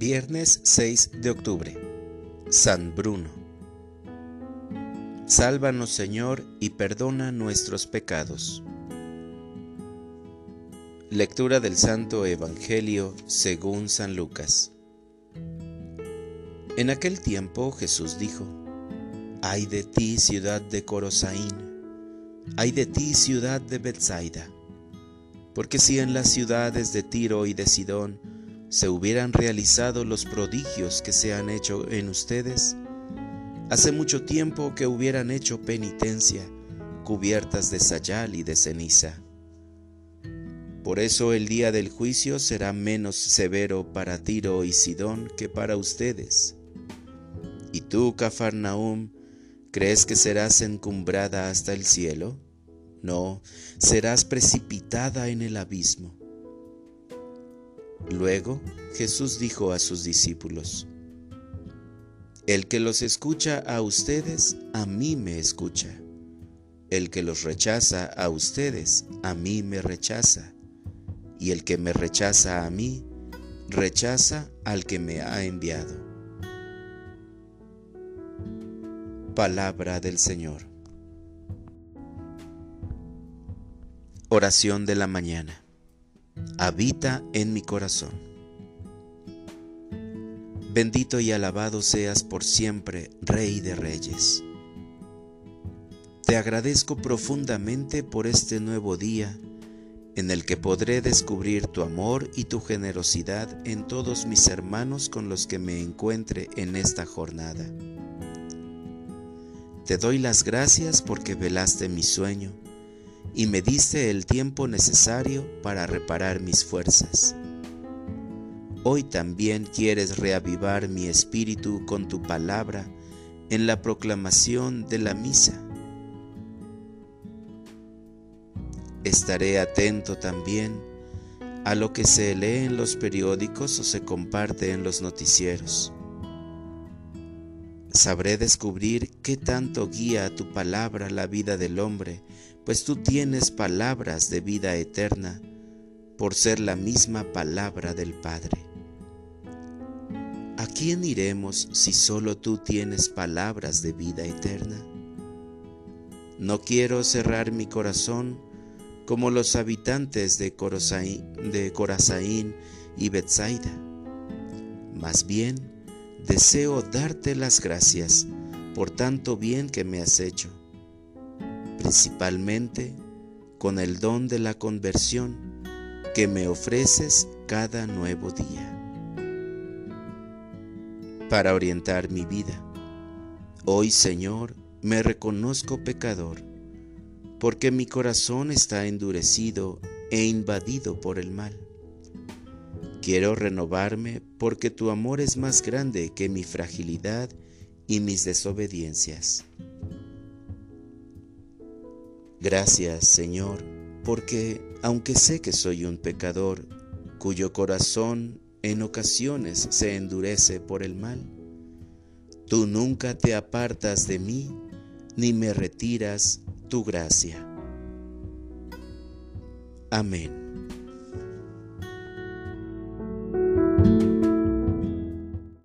Viernes 6 de octubre. San Bruno. Sálvanos Señor y perdona nuestros pecados. Lectura del Santo Evangelio según San Lucas. En aquel tiempo Jesús dijo, Ay de ti ciudad de Corosaín, ay de ti ciudad de Bethsaida, porque si en las ciudades de Tiro y de Sidón se hubieran realizado los prodigios que se han hecho en ustedes, hace mucho tiempo que hubieran hecho penitencia, cubiertas de sayal y de ceniza. Por eso el día del juicio será menos severo para Tiro y Sidón que para ustedes. ¿Y tú, Cafarnaum, crees que serás encumbrada hasta el cielo? No, serás precipitada en el abismo. Luego Jesús dijo a sus discípulos, El que los escucha a ustedes, a mí me escucha. El que los rechaza a ustedes, a mí me rechaza. Y el que me rechaza a mí, rechaza al que me ha enviado. Palabra del Señor. Oración de la mañana habita en mi corazón. Bendito y alabado seas por siempre, Rey de Reyes. Te agradezco profundamente por este nuevo día en el que podré descubrir tu amor y tu generosidad en todos mis hermanos con los que me encuentre en esta jornada. Te doy las gracias porque velaste mi sueño y me diste el tiempo necesario para reparar mis fuerzas. Hoy también quieres reavivar mi espíritu con tu palabra en la proclamación de la misa. Estaré atento también a lo que se lee en los periódicos o se comparte en los noticieros. Sabré descubrir qué tanto guía tu palabra la vida del hombre pues tú tienes palabras de vida eterna por ser la misma palabra del Padre. ¿A quién iremos si solo tú tienes palabras de vida eterna? No quiero cerrar mi corazón como los habitantes de Corazaín, y Bethsaida. Más bien, deseo darte las gracias por tanto bien que me has hecho principalmente con el don de la conversión que me ofreces cada nuevo día. Para orientar mi vida, hoy Señor, me reconozco pecador, porque mi corazón está endurecido e invadido por el mal. Quiero renovarme porque tu amor es más grande que mi fragilidad y mis desobediencias. Gracias, Señor, porque aunque sé que soy un pecador, cuyo corazón en ocasiones se endurece por el mal, tú nunca te apartas de mí, ni me retiras tu gracia. Amén.